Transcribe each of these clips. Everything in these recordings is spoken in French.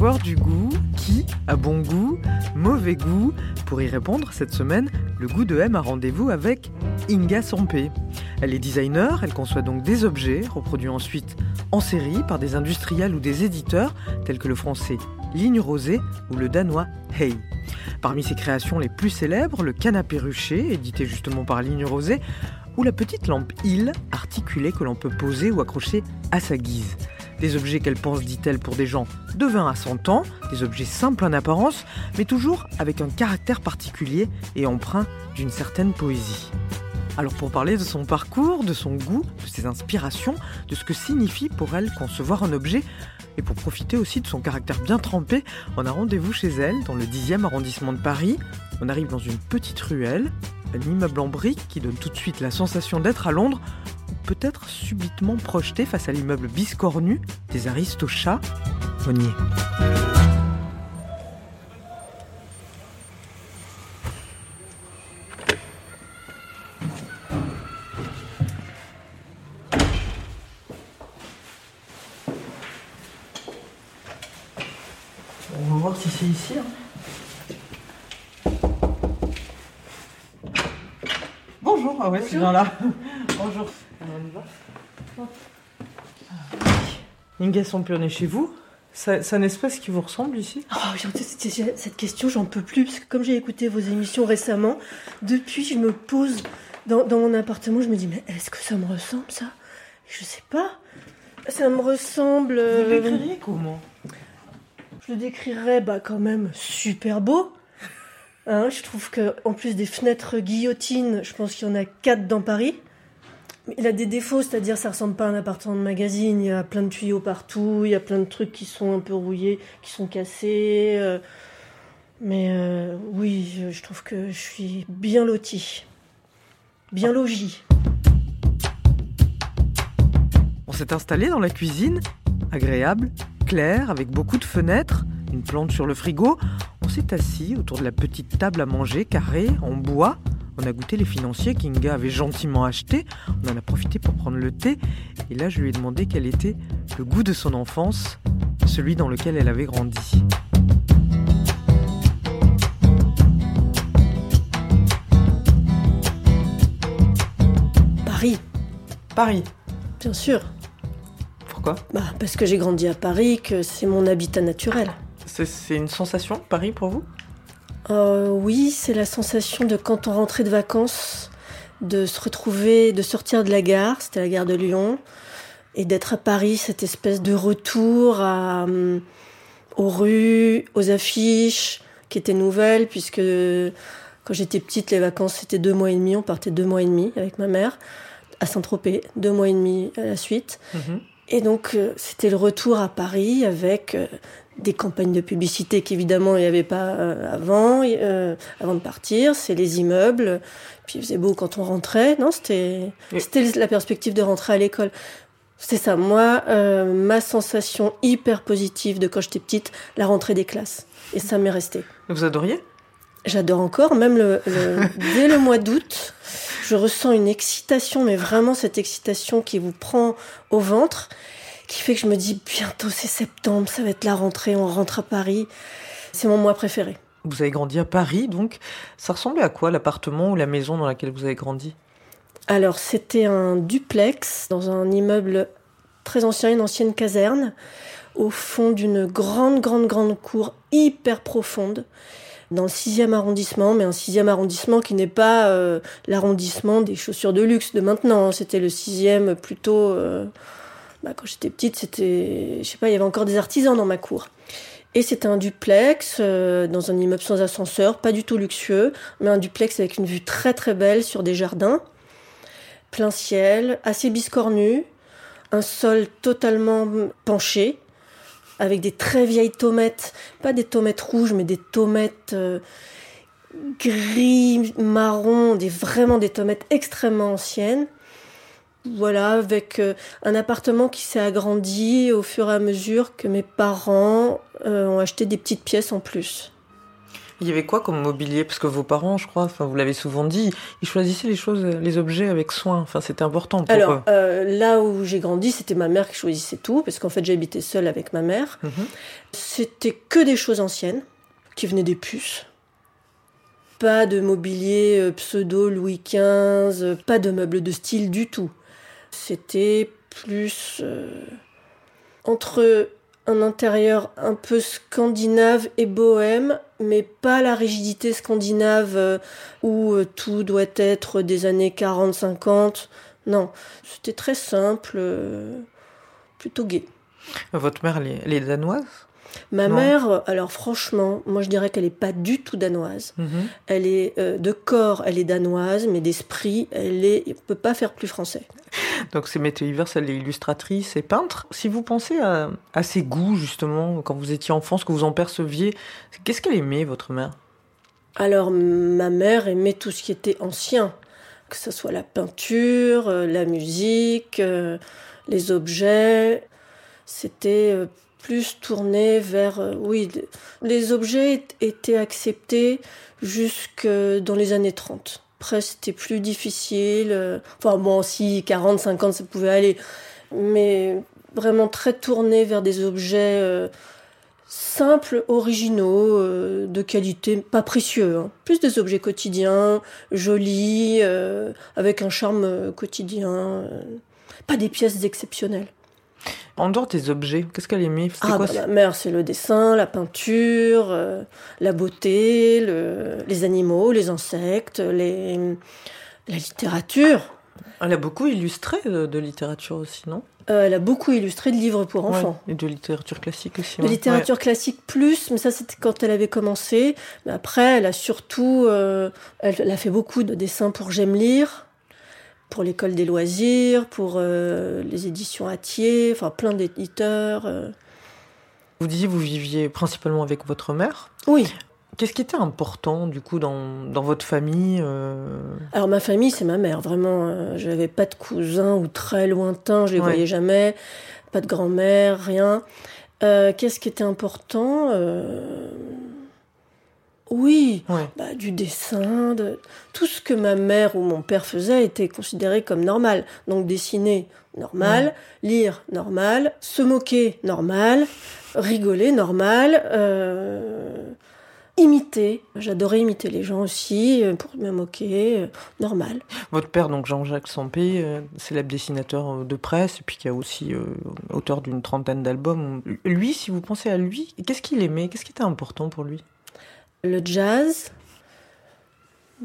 Du goût Qui a bon goût Mauvais goût Pour y répondre, cette semaine, le goût de M a rendez-vous avec Inga Sampé. Elle est designer, elle conçoit donc des objets, reproduits ensuite en série par des industriels ou des éditeurs tels que le français Ligne Rosée ou le danois Hey. Parmi ses créations les plus célèbres, le canapé rucher, édité justement par Ligne Rosée, ou la petite lampe île, articulée que l'on peut poser ou accrocher à sa guise. Des objets qu'elle pense, dit-elle, pour des gens de 20 à 100 ans, des objets simples en apparence, mais toujours avec un caractère particulier et empreint d'une certaine poésie. Alors pour parler de son parcours, de son goût, de ses inspirations, de ce que signifie pour elle concevoir un objet, et pour profiter aussi de son caractère bien trempé, on a rendez-vous chez elle dans le 10e arrondissement de Paris. On arrive dans une petite ruelle, un immeuble en briques qui donne tout de suite la sensation d'être à Londres, peut-être subitement projeté face à l'immeuble biscornu des Aristochats. On y est. On va voir si c'est ici. hein. Bonjour, ah ouais, c'est bien là. Bonjour. Alors, on y va. Hop. Ah, oui. Inga Sampé, on est chez vous. C'est c'est un espace qui vous ressemble ici? Oh, cette- question, j'en peux plus, parce que comme j'ai écouté vos émissions récemment, depuis je me pose dans, dans mon appartement, je me dis, mais est-ce que ça me ressemble ça? Je sais pas. Ça me ressemble. Vous euh, l'écririez comment? je le décrirais bah, quand même super beau. Hein, je trouve que en plus des fenêtres guillotines, je pense qu'il y en a quatre dans Paris. Il a des défauts, c'est-à-dire ça ressemble pas à un appartement de magazine. Il y a plein de tuyaux partout, il y a plein de trucs qui sont un peu rouillés, qui sont cassés. euh, mais euh, oui, je, je trouve que je suis bien lotie, bien logis. On s'est installé dans la cuisine, agréable, claire, avec beaucoup de fenêtres, une plante sur le frigo. On s'est assis autour de la petite table à manger, carrée, en bois. On a goûté les financiers qu'Inga avait gentiment achetés. On en a profité pour prendre le thé. Et là, je lui ai demandé quel était le goût de son enfance, celui dans lequel elle avait grandi. Paris, Paris. bien sûr. Pourquoi? Bah, parce que j'ai grandi à Paris, que c'est mon habitat naturel. C'est- C'est une sensation, Paris, pour vous? Euh, oui, c'est la sensation de quand on rentrait de vacances, de se retrouver, de sortir de la gare, c'était la gare de Lyon, et d'être à Paris, cette espèce de retour à, hum, aux rues, aux affiches, qui étaient nouvelles, puisque quand j'étais petite, les vacances c'était deux mois et demi, on partait deux mois et demi avec ma mère à Saint-Tropez, deux mois et demi à la suite. Mhm. Et donc, euh, c'était le retour à Paris avec euh, des campagnes de publicité qu'évidemment il n'y avait pas euh, avant, euh, avant de partir. C'est les immeubles. Puis il faisait beau quand on rentrait. Non, c'était c'était la perspective de rentrer à l'école. C'est ça. Moi, euh, ma sensation hyper positive de quand j'étais petite, la rentrée des classes. Et ça m'est resté. Vous adoriez? J'adore encore, même le, le- dès le mois d'août, je ressens une excitation, mais vraiment cette excitation qui vous prend au ventre, qui fait que je me dis bientôt c'est septembre, ça va être la rentrée, on rentre à Paris. C'est mon mois préféré. Vous avez grandi à Paris, donc ça ressemblait à quoi l'appartement ou la maison dans laquelle vous avez grandi? Alors c'était un duplex dans un immeuble très ancien, une ancienne caserne, au fond d'une grande, grande, grande cour hyper profonde. Dans le 6e arrondissement, mais un 6e arrondissement qui n'est pas euh, l'arrondissement des chaussures de luxe de maintenant. hein. C'était le 6e plutôt. euh, bah, quand j'étais petite, c'était. Je sais pas, il y avait encore des artisans dans ma cour. Et c'était un duplex euh, dans un immeuble sans ascenseur, pas du tout luxueux, mais un duplex avec une vue très très belle sur des jardins plein ciel, assez biscornu, un sol totalement penché, avec des très vieilles tomates, pas des tomates rouges, mais des tomates euh, gris, marron, des, vraiment des tomates extrêmement anciennes. Voilà, avec euh, un appartement qui s'est agrandi au fur et à mesure que mes parents euh, ont acheté des petites pièces en plus. Il y avait quoi comme mobilier? Parce que vos parents, je crois, enfin, vous l'avez souvent dit, ils choisissaient les choses, les objets avec soin. Enfin, c'était important pour Alors, eux. euh, là où j'ai grandi, c'était ma mère qui choisissait tout, parce qu'en fait, j'habitais seule avec ma mère. Mhm. C'était que des choses anciennes, qui venaient des puces. Pas de mobilier pseudo Louis XV, pas de meubles de style du tout. C'était plus euh, entre un intérieur un peu scandinave et bohème, mais pas la rigidité scandinave euh, où euh, tout doit être des années 40-50. Non, c'était très simple, plutôt gai. Votre mère, elle est danoise? Ma Non. mère, euh, alors franchement, moi je dirais qu'elle n'est pas du tout danoise. Mhm. Elle est euh, de corps, elle est danoise, mais d'esprit, elle elle peut pas faire plus français. Donc c'est Hivers, elle est illustratrice et peintre. Si vous pensez à, à ses goûts, justement, quand vous étiez enfant, ce que vous en perceviez, qu'est-ce qu'elle aimait, votre mère? Alors ma mère aimait tout ce qui était ancien, que ce soit la peinture, euh, la musique, les objets. C'était plus tourné vers, euh, oui, les objets ét- étaient acceptés jusque dans les années 30. Après, c'était plus difficile. euh, Enfin bon, si 40, 50, ça pouvait aller. Mais vraiment très tourné vers des objets euh, simples, originaux, de qualité, pas précieux. hein. Plus des objets quotidiens, jolis, avec un charme quotidien. pas des pièces exceptionnelles. En dehors des objets, qu'est-ce qu'elle aimait? Ah, quoi bah, ce- ma mère, c'est le dessin, la peinture, euh, la beauté, le- les animaux, les insectes, les, la littérature. Elle a beaucoup illustré de, de littérature aussi, non? Euh, elle a beaucoup illustré de livres pour enfants. Ouais, Et de littérature classique aussi. De ouais. littérature classique plus, mais ça c'était quand elle avait commencé. Mais après, elle a surtout, euh, elle, elle a fait beaucoup de dessins pour J'aime lire, pour l'école des loisirs, pour euh, les éditions Atier, enfin plein d'éditeurs. euh. Vous disiez vous viviez principalement avec votre mère. Oui. Qu'est-ce qui était important du coup dans, dans votre famille euh, Alors ma famille, c'est ma mère. Vraiment, euh, j'avais pas de cousins ou très lointains, je les Ouais. voyais jamais. Pas de grand-mère, rien. Qu'est-ce qui était important Oui, Ouais. bah, du dessin, de... tout ce que ma mère ou mon père faisait était considéré comme normal. Donc dessiner, normal, lire, normal, se moquer, normal, rigoler, normal, euh, imiter. J'adorais imiter les gens aussi, euh, pour me moquer, euh, normal. Votre père, donc Jean-Jacques Sampé, célèbre dessinateur de presse, et puis qui a aussi euh, auteur d'une trentaine d'albums. Lui, si vous pensez à lui, qu'est-ce qu'il aimait? Qu'est-ce qui était important pour lui? Le jazz,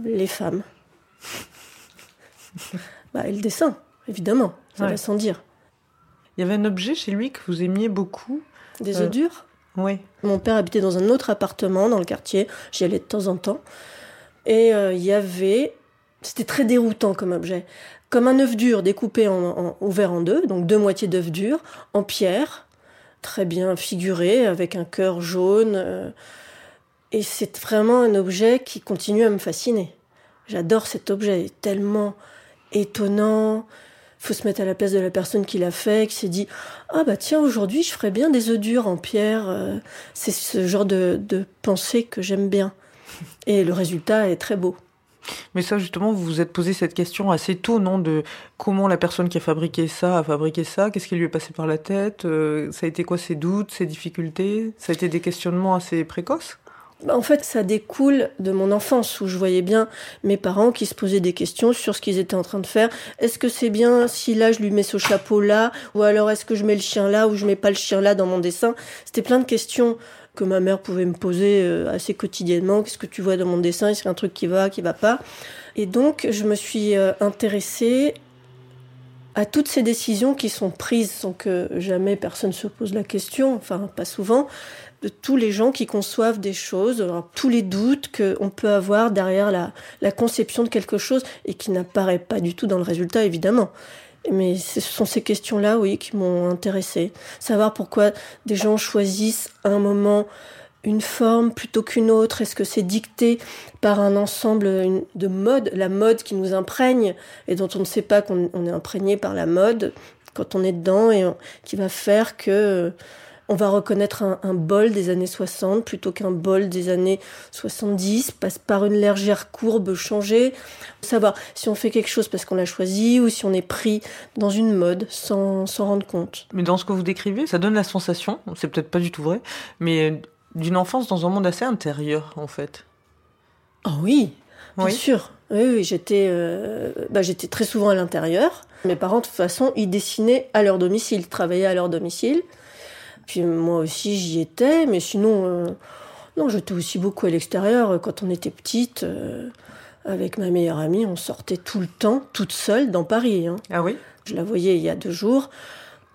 les femmes. bah, et le dessin, évidemment, ça Ouais. va sans dire. Il y avait un objet chez lui que vous aimiez beaucoup Des Euh. œufs durs? Oui. Mon père habitait dans un autre appartement dans le quartier. J'y allais de temps en temps. Et euh, il y avait. C'était très déroutant comme objet. Comme un œuf dur découpé en, en- ouvert en deux, donc deux moitiés d'œuf dur, en pierre, très bien figuré, avec un cœur jaune. euh, et c'est vraiment un objet qui continue à me fasciner. J'adore cet objet, il est tellement étonnant. Il faut se mettre à la place de la personne qui l'a fait, qui s'est dit Ah bah tiens, aujourd'hui je ferais bien des œufs durs en pierre. euh, C'est ce genre de, pensée que j'aime bien. Et le résultat est très beau. Mais ça, justement, vous vous êtes posé cette question assez tôt, non De comment la personne qui a fabriqué ça a fabriqué ça Qu'est-ce qui lui est passé par la tête Euh, Ça a été quoi ses doutes, ses difficultés? Ça a été des questionnements assez précoces? En fait, ça découle de mon enfance où je voyais bien mes parents qui se posaient des questions sur ce qu'ils étaient en train de faire. Est-ce que c'est bien si là je lui mets ce chapeau là Ou alors est-ce que je mets le chien là ou je mets pas le chien là dans mon dessin? C'était plein de questions que ma mère pouvait me poser euh, assez quotidiennement. Qu'est-ce que tu vois dans mon dessin? Est-ce qu'il y a un truc qui va, qui va pas? Et donc, je me suis euh, intéressée à toutes ces décisions qui sont prises sans que jamais personne se pose la question, enfin pas souvent, de tous les gens qui conçoivent des choses, alors, tous les doutes qu'on peut avoir derrière la, conception de quelque chose et qui n'apparaît pas du tout dans le résultat évidemment. Mais ce sont ces questions-là, oui, qui m'ont intéressée. Savoir pourquoi des gens choisissent un moment une forme plutôt qu'une autre Est-ce que c'est dicté par un ensemble de modes, la mode qui nous imprègne et dont on ne sait pas qu'on est imprégné par la mode quand on est dedans et qui va faire que euh, on va reconnaître un, bol des années 60 plutôt qu'un bol des années 70, passe par une légère courbe changée. Savoir si on fait quelque chose parce qu'on l'a choisi ou si on est pris dans une mode sans s'en rendre compte. Mais dans ce que vous décrivez, ça donne la sensation, c'est peut-être pas du tout vrai, mais d'une enfance dans un monde assez intérieur en fait. Oh oui, bien sûr. Oui, j'étais, euh, bah, j'étais très souvent à l'intérieur. Mes parents, de toute façon, ils dessinaient à leur domicile, travaillaient à leur domicile. Puis moi aussi, j'y étais, mais sinon, euh, non, j'étais aussi beaucoup à l'extérieur. Quand on était petite, euh, avec ma meilleure amie, on sortait tout le temps, toute seule, dans Paris. Hein. Ah oui? Je la voyais il y a deux jours.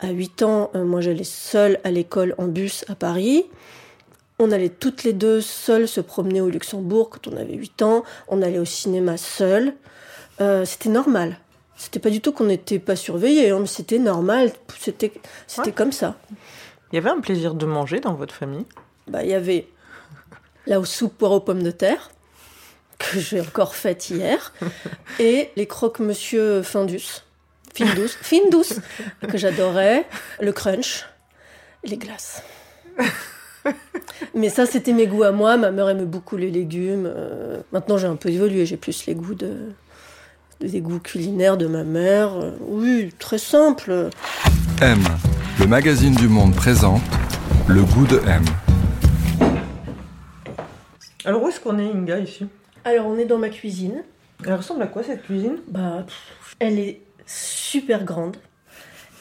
À 8 ans, moi, j'allais seule à l'école en bus à Paris. On allait toutes les deux seules se promener au Luxembourg quand on avait 8 ans. On allait au cinéma seules. Euh, c'était normal. C'était pas du tout qu'on n'était pas surveillés, hein, mais c'était normal. C'était, c'était comme ça. Il y avait un plaisir de manger dans votre famille? Bah, il y avait la soupe poire aux pommes de terre que j'ai encore faite hier et les croque-monsieur Findus, fine douce, fine douce que j'adorais, le crunch, les glaces. Mais ça, c'était mes goûts à moi. Ma mère aimait beaucoup les légumes. Euh, maintenant, j'ai un peu évolué. J'ai plus les goûts de, des goûts culinaires de ma mère. Euh, oui, très simple. M, le magazine du monde présente le goût de M. Alors où est-ce qu'on est, Inga, ici? Alors, on est dans ma cuisine. Elle ressemble à quoi cette cuisine? Bah, elle est super grande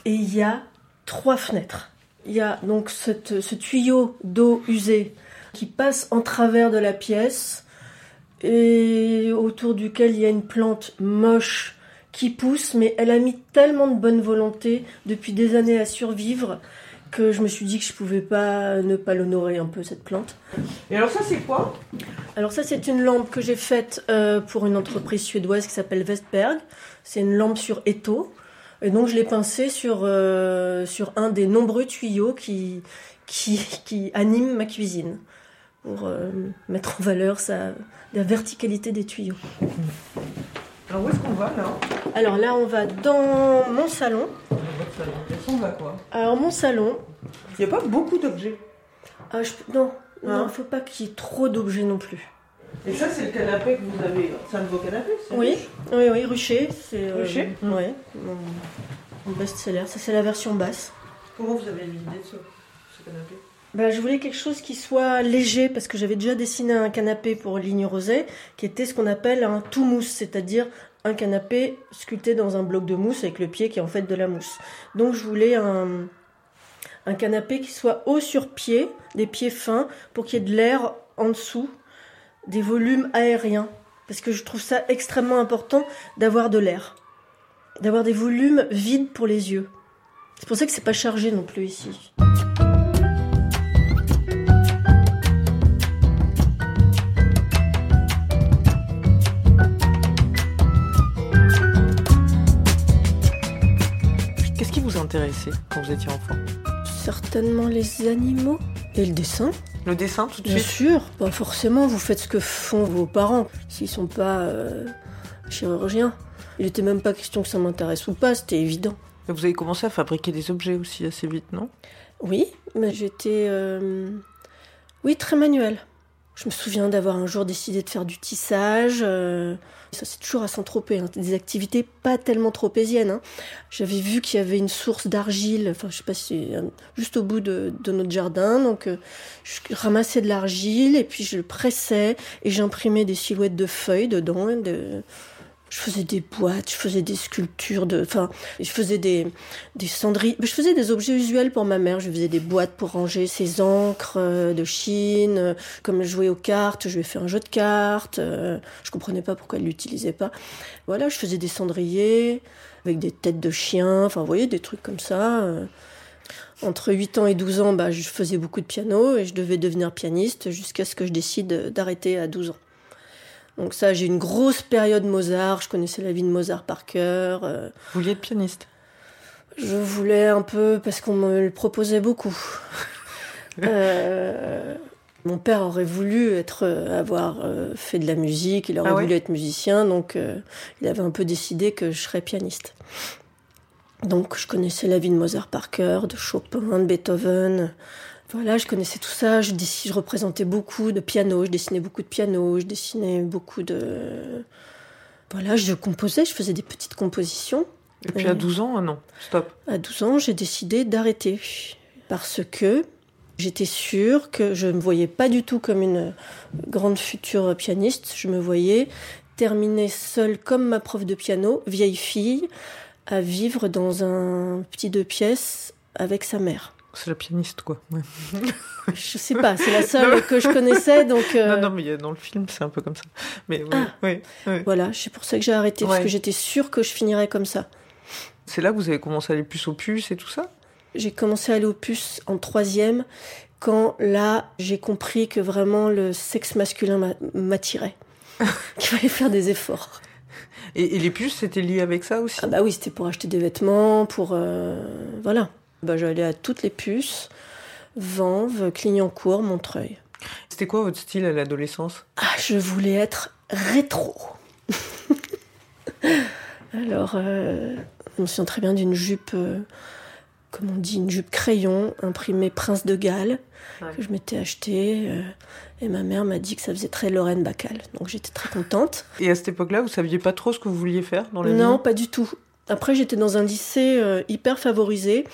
et il y a trois fenêtres. Il y a donc ce tuyau d'eau usée qui passe en travers de la pièce et autour duquel il y a une plante moche qui pousse, mais elle a mis tellement de bonne volonté depuis des années à survivre que je me suis dit que je pouvais pas ne pas l'honorer un peu cette plante. Et alors ça c'est quoi? Alors ça c'est une lampe que j'ai faite euh, pour une entreprise suédoise qui s'appelle Westberg. C'est une lampe sur étau. Et donc je l'ai pincée sur, euh, sur un des nombreux tuyaux qui, qui, qui animent ma cuisine pour euh, mettre en valeur sa, la verticalité des tuyaux. Alors où est-ce qu'on va là Alors là on va dans mon salon. On va quoi Alors mon salon. Il n'y a pas beaucoup d'objets. Ah, je, non, il ne faut pas qu'il y ait trop d'objets non plus. Et ça, c'est le canapé que vous avez. C'est un de vos canapés Oui, oui, oui, Rucher. C'est, euh, Rucher Oui, mon, best-seller. Ça, c'est la version basse. Comment vous avez l'idée de ce, ce canapé? Bah, je voulais quelque chose qui soit léger parce que j'avais déjà dessiné un canapé pour Ligne Rosée qui était ce qu'on appelle un tout mousse, c'est-à-dire un canapé sculpté dans un bloc de mousse avec le pied qui est en fait de la mousse. Donc je voulais un, un canapé qui soit haut sur pied, des pieds fins, pour qu'il y ait de l'air en dessous des volumes aériens. Parce que je trouve ça extrêmement important d'avoir de l'air. D'avoir des volumes vides pour les yeux. C'est pour ça que c'est pas chargé non plus ici. Quand vous étiez enfant Certainement les animaux et le dessin. Le dessin tout de Bien suite sûr, pas forcément, vous faites ce que font vos parents, s'ils sont pas euh, chirurgiens. Il était même pas question que ça m'intéresse ou pas, c'était évident. Et vous avez commencé à fabriquer des objets aussi assez vite, non? Oui, mais j'étais. euh, Oui, très manuel. Je me souviens d'avoir un jour décidé de faire du tissage. euh, Ça, c'est toujours à Saint-Tropez, hein, des activités pas tellement tropéziennes. hein. J'avais vu qu'il y avait une source d'argile, enfin, je sais pas si juste au bout de, notre jardin. Donc, euh, je ramassais de l'argile et puis je le pressais et j'imprimais des silhouettes de feuilles dedans. de- Je faisais des boîtes, je faisais des sculptures, de, enfin, je faisais des, des cendriers. Je faisais des objets usuels pour ma mère. Je faisais des boîtes pour ranger ses encres euh, de Chine. euh, Comme je jouais aux cartes, je lui ai fait un jeu de cartes. euh, Je comprenais pas pourquoi elle l'utilisait pas. Voilà, je faisais des cendriers avec des têtes de chiens. Enfin, vous voyez, des trucs comme ça. Entre 8 ans et 12 ans, bah, je faisais beaucoup de piano et je devais devenir pianiste jusqu'à ce que je décide d'arrêter à 12 ans. Donc ça, j'ai une grosse période Mozart. Je connaissais la vie de Mozart par cœur. euh, Vous vouliez être pianiste? Je voulais un peu parce qu'on me le proposait beaucoup. Euh, mon père aurait voulu être, avoir euh, fait de la musique, il aurait Ah ouais? voulu être musicien, donc euh, il avait un peu décidé que je serais pianiste. Donc je connaissais la vie de Mozart par cœur, de Chopin, de Beethoven. Voilà, je connaissais tout ça. Je, je représentais beaucoup de pianos, je dessinais beaucoup de pianos, je dessinais beaucoup de. Voilà, je composais, je faisais des petites compositions. Et puis à 12 ans, ah non, stop. À 12 ans, j'ai décidé d'arrêter parce que j'étais sûre que je ne me voyais pas du tout comme une grande future pianiste. Je me voyais terminer seule comme ma prof de piano, vieille fille, à vivre dans un petit deux pièces avec sa mère. C'est la pianiste, quoi. ouais. Je sais pas, c'est la seule que je connaissais, donc euh, Non, non, mais a- dans le film, c'est un peu comme ça. Mais oui, Ah. oui, oui. voilà, c'est pour ça que j'ai arrêté, parce que j'étais sûre que je finirais comme ça. C'est là que vous avez commencé à aller plus au puce et tout ça? J'ai commencé à aller au puce en troisième, quand là, j'ai compris que vraiment le sexe masculin m'a- m'attirait. Qu'il fallait faire des efforts. et, et les puces, c'était lié avec ça aussi? Ah bah oui, c'était pour acheter des vêtements, pour... euh, voilà. Bah, j'allais à toutes les puces, Vanves, Clignancourt, Montreuil. C'était quoi votre style à l'adolescence? Ah, je voulais être rétro. Alors, euh, je me souviens très bien d'une jupe, euh, comme on dit, une jupe crayon, imprimée Prince de Galles, Ouais. que je m'étais achetée. euh, et ma mère m'a dit que ça faisait très Lorraine Bacal. Donc j'étais très contente. Et à cette époque-là, vous saviez pas trop ce que vous vouliez faire dans la Non, vie? pas du tout. Après, j'étais dans un lycée euh, hyper favorisé,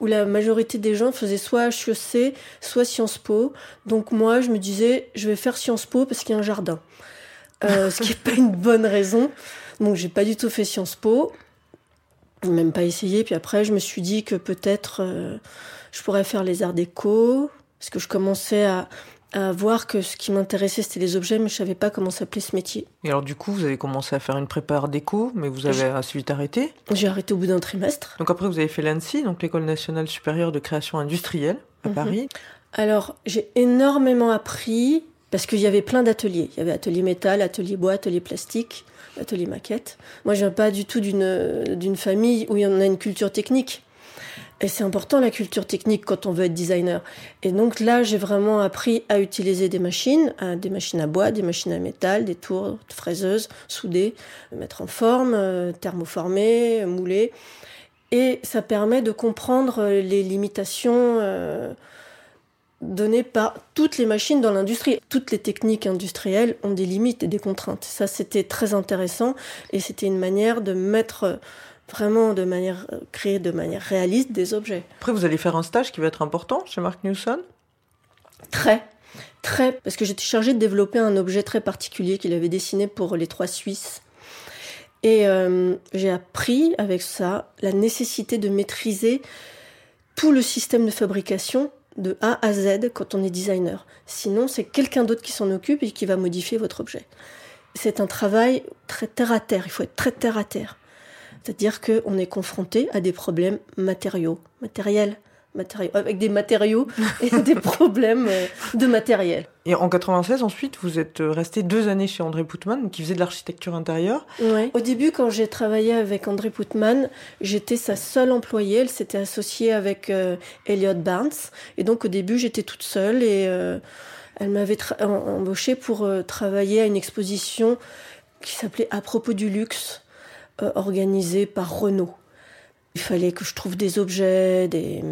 où la majorité des gens faisaient soit HEC, soit Sciences Po. Donc moi, je me disais, je vais faire Sciences Po parce qu'il y a un jardin. Euh, ce qui n'est pas une bonne raison. Donc j'ai pas du tout fait Sciences Po, même pas essayé. Puis après, je me suis dit que peut-être euh, je pourrais faire les arts déco, parce que je commençais à, à voir que ce qui m'intéressait, c'était les objets, mais je savais pas comment s'appelait ce métier. Et alors du coup, vous avez commencé à faire une prépa déco, mais vous avez assez vite arrêté. J'ai arrêté au bout d'un trimestre. Donc après, vous avez fait l'ANSI, donc l'École nationale supérieure de création industrielle à Mhm. Paris. Alors, j'ai énormément appris parce qu'il y avait plein d'ateliers. Il y avait atelier métal, atelier bois, atelier plastique, atelier maquette. Moi, je viens pas du tout d'une d'une famille où il y en a une culture technique. Et c'est important la culture technique quand on veut être designer. Et donc là, j'ai vraiment appris à utiliser des machines, à- des machines à bois, des machines à métal, des tours fraiseuses, soudées, mettre en forme, euh, thermoformer, mouler. Et ça permet de comprendre euh, les limitations euh, données par toutes les machines dans l'industrie. Toutes les techniques industrielles ont des limites et des contraintes. Ça, c'était très intéressant et c'était une manière de mettre euh, vraiment de manière euh, créer de manière réaliste des objets. Après, vous allez faire un stage qui va être important chez Mark Newson. Très, très, parce que j'étais chargée de développer un objet très particulier qu'il avait dessiné pour les trois Suisses. Et euh, j'ai appris avec ça la nécessité de maîtriser tout le système de fabrication de A à Z quand on est designer. Sinon, c'est quelqu'un d'autre qui s'en occupe et qui va modifier votre objet. C'est un travail très terre à terre. Il faut être très terre à terre. C'est-à-dire qu'on est confronté à des problèmes matériaux, matériels, matériaux, avec des matériaux et des problèmes euh, de matériel. Et en 96, ensuite, vous êtes euh, resté deux années chez André Poutman, qui faisait de l'architecture intérieure. Ouais. Au début, quand j'ai travaillé avec André Putman, j'étais sa seule employée. Elle s'était associée avec euh, Elliot Barnes. Et donc, au début, j'étais toute seule et euh, elle m'avait embauchée pour euh, travailler à une exposition qui s'appelait À propos du luxe, euh, organisée par Renault. Il fallait que je trouve des objets, des.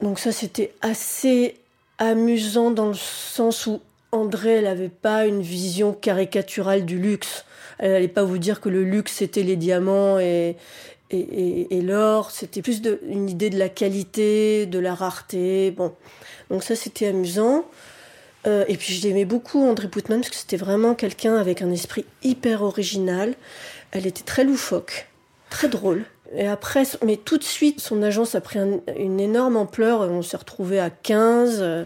Donc, ça, c'était assez amusant dans le sens où André, elle n'avait pas une vision caricaturale du luxe. Elle n'allait pas vous dire que le luxe, c'était les diamants et, et, et- l'or. C'était plus une idée de la qualité, de la rareté. Bon. Donc ça, c'était amusant. Euh, et puis, je l'aimais beaucoup, André Putman, parce que c'était vraiment quelqu'un avec un esprit hyper original. Elle était très loufoque, très drôle. Et après, mais tout de suite, son agence a pris un- une énorme ampleur. On s'est retrouvé à 15. euh,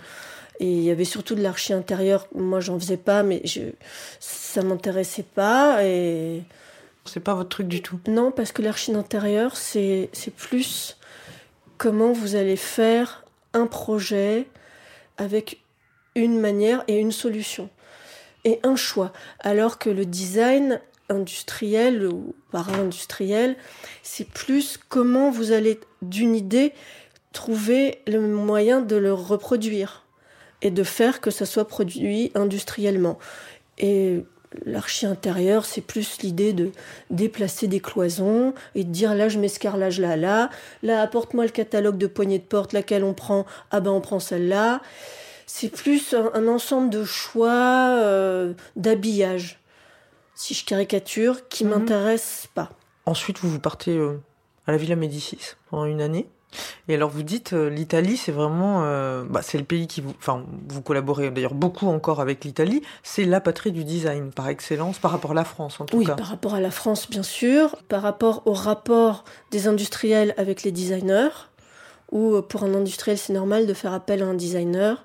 et il y avait surtout de l'archi intérieur. Moi, j'en faisais pas, mais je, ça m'intéressait pas. Et C'est pas votre truc du tout. non, parce que l'archi intérieur, c'est c'est plus comment vous allez faire un projet avec une manière et une solution et un choix. Alors que le design, industriel ou para-industriel, c'est plus comment vous allez d'une idée trouver le moyen de le reproduire et de faire que ça soit produit industriellement. Et l'archi intérieur, c'est plus l'idée de déplacer des cloisons et de dire là je mets ce carrelage là, là, là apporte-moi le catalogue de poignées de porte, laquelle on prend, ah ben on prend celle-là. C'est plus un, ensemble de choix euh, d'habillage, si je caricature, qui Mhm. m'intéresse pas. Ensuite, vous vous partez euh, à la Villa Médicis pendant une année. Et alors, vous dites, euh, l'Italie, c'est vraiment, euh, bah, c'est le pays qui vous, enfin, vous collaborez d'ailleurs beaucoup encore avec l'Italie. C'est la patrie du design par excellence par rapport à la France, en tout Oui, cas. par rapport à la France, bien sûr, par rapport au rapport des industriels avec les designers, où euh, pour un industriel, c'est normal de faire appel à un designer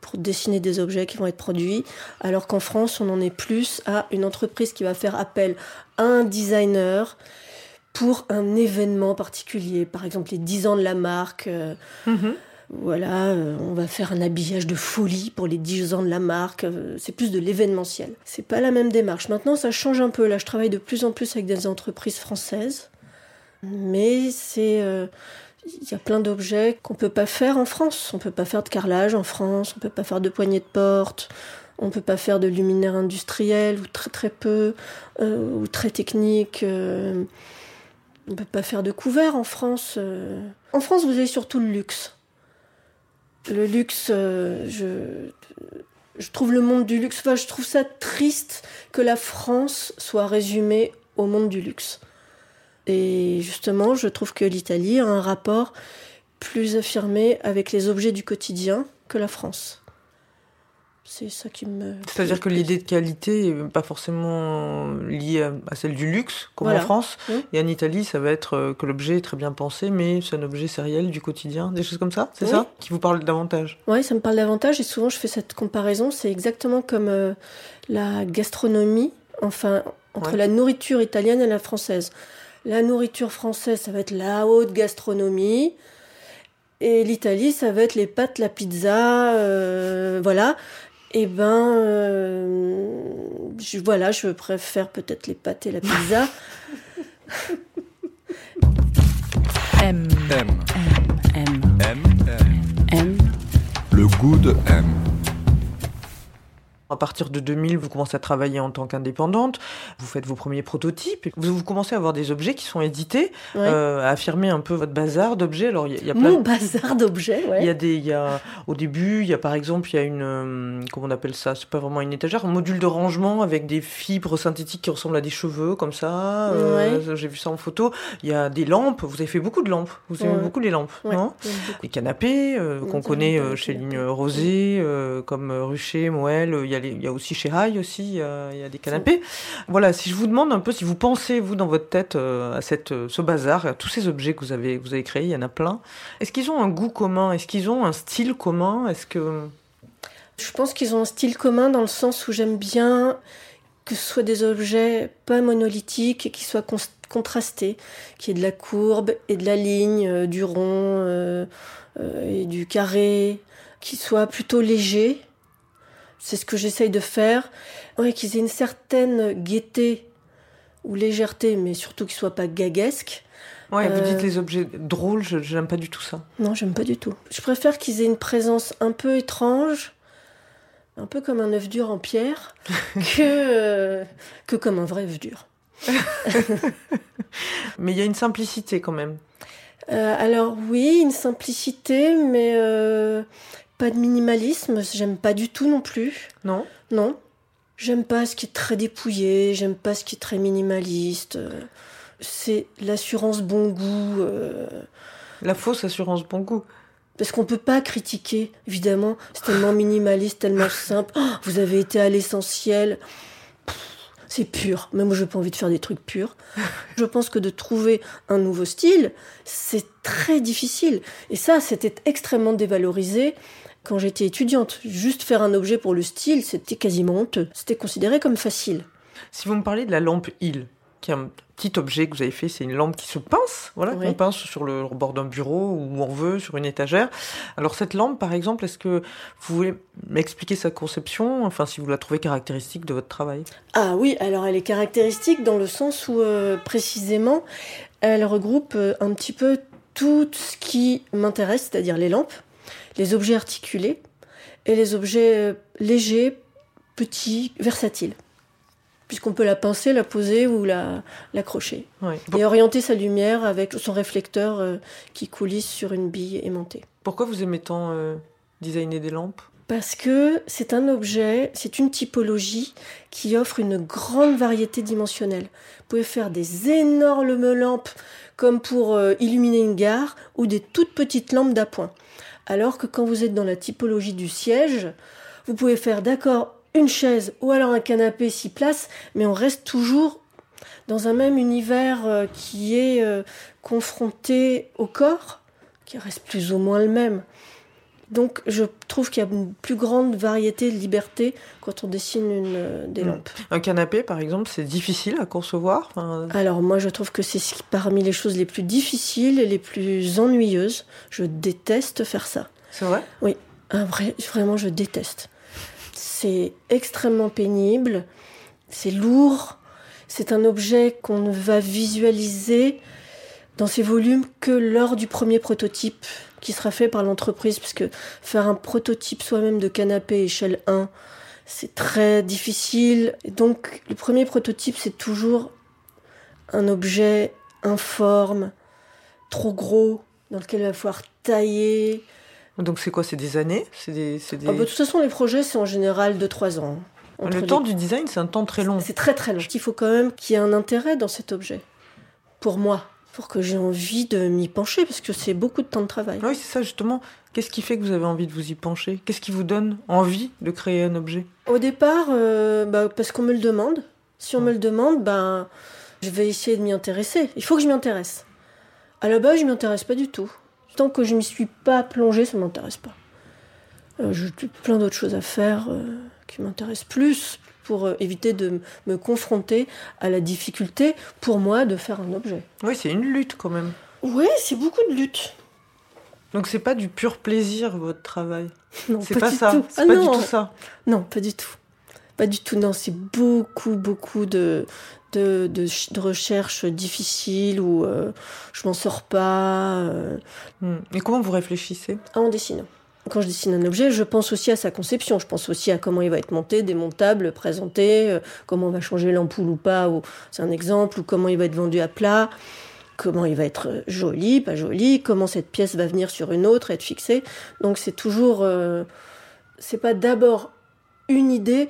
pour dessiner des objets qui vont être produits, alors qu'en France, on en est plus à une entreprise qui va faire appel à un designer pour un événement particulier, par exemple les 10 ans de la marque. euh, Mhm. voilà, euh, on va faire un habillage de folie pour les 10 ans de la marque. euh, c'est plus de l'événementiel. C'est pas la même démarche. Maintenant, ça change un peu. Là, je travaille de plus en plus avec des entreprises françaises. Mais c'est. Il y a plein d'objets qu'on peut pas faire en France. On peut pas faire de carrelage en France. On peut pas faire de poignées de porte. On peut pas faire de luminaire industriel ou très très peu euh, ou très technique. euh, on peut pas faire de couvert en France. euh. En France, vous avez surtout le luxe. Le luxe, euh, je, je trouve le monde du luxe, enfin, je trouve ça triste que la France soit résumée au monde du luxe. Et justement, je trouve que l'Italie a un rapport plus affirmé avec les objets du quotidien que la France. C'est ça qui me. C'est-à-dire que l'idée de qualité n'est pas forcément liée à, celle du luxe, comme Voilà. en France. Oui. Et en Italie, ça va être euh, que l'objet est très bien pensé, mais c'est un objet sériel du quotidien, des choses comme ça, c'est Oui. ça Qui vous parle davantage? Oui, ça me parle davantage et souvent je fais cette comparaison. C'est exactement comme euh, la gastronomie, enfin, entre Ouais. la nourriture italienne et la française. La nourriture française, ça va être la haute gastronomie. Et l'Italie, ça va être les pâtes, la pizza, euh, voilà. Et ben, euh, je, voilà, je préfère peut-être les pâtes et la pizza. M, M. M, M, M. M. M. Le goût de M. À partir de 2000, vous commencez à travailler en tant qu'indépendante, vous faites vos premiers prototypes, vous, vous commencez à avoir des objets qui sont édités, Ouais. euh, à affirmer un peu votre bazar d'objets. Alors, il y, a- il y a plein Mon de- bazar d'objets, ouais. Il y a des, il y a, au début, il y a par exemple, il y a une, euh, comment on appelle ça C'est pas vraiment une étagère, un module de rangement avec des fibres synthétiques qui ressemblent à des cheveux, comme ça. euh, J'ai vu ça en photo. Il y a des lampes. Vous avez fait beaucoup de lampes. Vous aimez beaucoup les lampes, non. Les canapés qu'on connaît chez. Ligne Rosée, comme Rucher, Moël. Il y, a les- il y a aussi chez Haï aussi. Il y a, il y a des canapés. Voilà. Si je vous demande un peu, si vous pensez vous dans votre tête euh, à cette, euh, ce bazar, à tous ces objets que vous avez, que vous avez créés, il y en a plein. Est-ce qu'ils ont un goût commun? Est-ce qu'ils ont un style commun? Est-ce que Je pense qu'ils ont un style commun dans le sens où j'aime bien que ce soit des objets pas monolithiques et qui soient contrastés, qu'il y ait de la courbe et de la ligne, euh, du rond euh, euh, et du carré, qu'ils soient plutôt légers. C'est ce que j'essaye de faire. Ouais, qu'ils aient une certaine gaieté ou légèreté, mais surtout qu'ils soient pas gaguesques. Ouais, vous Euh, dites les objets drôles, je j'aime pas du tout ça. Non, j'aime pas du tout. Je préfère qu'ils aient une présence un peu étrange, un peu comme un œuf dur en pierre, que, euh, que comme un vrai œuf dur. Mais il y a une simplicité quand même. Euh, alors oui, une simplicité, mais euh, pas de minimalisme, j'aime pas du tout non plus. Non? Non. J'aime pas ce qui est très dépouillé, j'aime pas ce qui est très minimaliste. C'est l'assurance bon goût. euh, La fausse assurance bon goût. Parce qu'on peut pas critiquer, évidemment. C'est tellement minimaliste, tellement simple. Oh, vous avez été à l'essentiel. C'est pur. Même moi, j'ai pas envie de faire des trucs purs. Je pense que de trouver un nouveau style, c'est très difficile. Et ça, c'était extrêmement dévalorisé quand j'étais étudiante. Juste faire un objet pour le style, c'était quasiment honteux. C'était considéré comme facile. Si vous me parlez de la lampe Hill, qui est un petit objet que vous avez fait, c'est une lampe qui se pince, voilà, Oui. qu'on pince sur le bord d'un bureau ou où on veut, sur une étagère. Alors cette lampe, par exemple, est-ce que vous voulez m'expliquer sa conception, enfin si vous la trouvez caractéristique de votre travail? Ah oui, alors elle est caractéristique dans le sens où euh, précisément elle regroupe euh, un petit peu tout ce qui m'intéresse, c'est-à-dire les lampes, les objets articulés et les objets euh, légers, petits, versatiles. Puisqu'on peut la pincer, la poser ou la l'accrocher. Et orienter sa lumière avec son réflecteur euh, qui coulisse sur une bille aimantée. Pourquoi vous aimez tant euh, designer des lampes? Parce que c'est un objet, c'est une typologie qui offre une grande variété dimensionnelle. Vous pouvez faire des énormes lampes comme pour euh, illuminer une gare ou des toutes petites lampes d'appoint. Alors que quand vous êtes dans la typologie du siège, vous pouvez faire d'accord une chaise ou alors un canapé six places, mais on reste toujours dans un même univers euh, qui est euh, confronté au corps, qui reste plus ou moins le même. Donc je trouve qu'il y a une plus grande variété de liberté quand on dessine une, euh, des Mm. lampes. Un canapé, par exemple, c'est difficile à concevoir. Enfin, Alors moi je trouve que c'est parmi les choses les plus difficiles et les plus ennuyeuses. Je déteste faire ça. c'est vrai? Vrai- vraiment je déteste. C'est extrêmement pénible, c'est lourd, c'est un objet qu'on ne va visualiser dans ses volumes que lors du premier prototype qui sera fait par l'entreprise, puisque faire un prototype soi-même de canapé échelle 1, c'est très difficile. Et donc le premier prototype, c'est toujours un objet informe, trop gros, dans lequel il va falloir tailler, Donc c'est quoi? C'est des années? C'est des, c'est des- ah bah, de toute façon, les projets, c'est en général 2-3 ans. Entre Le les- temps du design, c'est un temps très long. C'est très très long. Il faut quand même qu'il y ait un intérêt dans cet objet. Pour moi. Pour que j'ai envie de m'y pencher, parce que c'est beaucoup de temps de travail. Oui, c'est ça justement. Qu'est-ce qui fait que vous avez envie de vous y pencher? Qu'est-ce qui vous donne envie de créer un objet? Au départ, euh, bah, parce qu'on me le demande. Si on me le demande, ben, je vais essayer de m'y intéresser. Il faut que je m'y intéresse. À la base, je m'y intéresse pas du tout. Tant que je m'y suis pas plongée, ça m'intéresse pas. Euh, J'ai plein d'autres choses à faire euh, qui m'intéressent plus pour euh, éviter de me confronter à la difficulté, pour moi, de faire un objet. Oui, c'est une lutte quand même. Oui, c'est beaucoup de lutte. Donc c'est pas du pur plaisir votre travail. Non, C'est pas, du ça. tout. C'est Ah pas non. du tout ça. Non, pas du tout. Pas du tout, non. C'est beaucoup, beaucoup de, de, de, ch- de recherches difficiles où euh, je m'en sors pas euh, Hmm. Et comment vous réfléchissez? En dessinant. Quand je dessine un objet, je pense aussi à sa conception. Je pense aussi à comment il va être monté, démontable, présenté, euh, comment on va changer l'ampoule ou pas, ou c'est un exemple, ou comment il va être vendu à plat, comment il va être euh, joli, pas joli, comment cette pièce va venir sur une autre, être fixée. Donc c'est toujours, euh, c'est pas d'abord une idée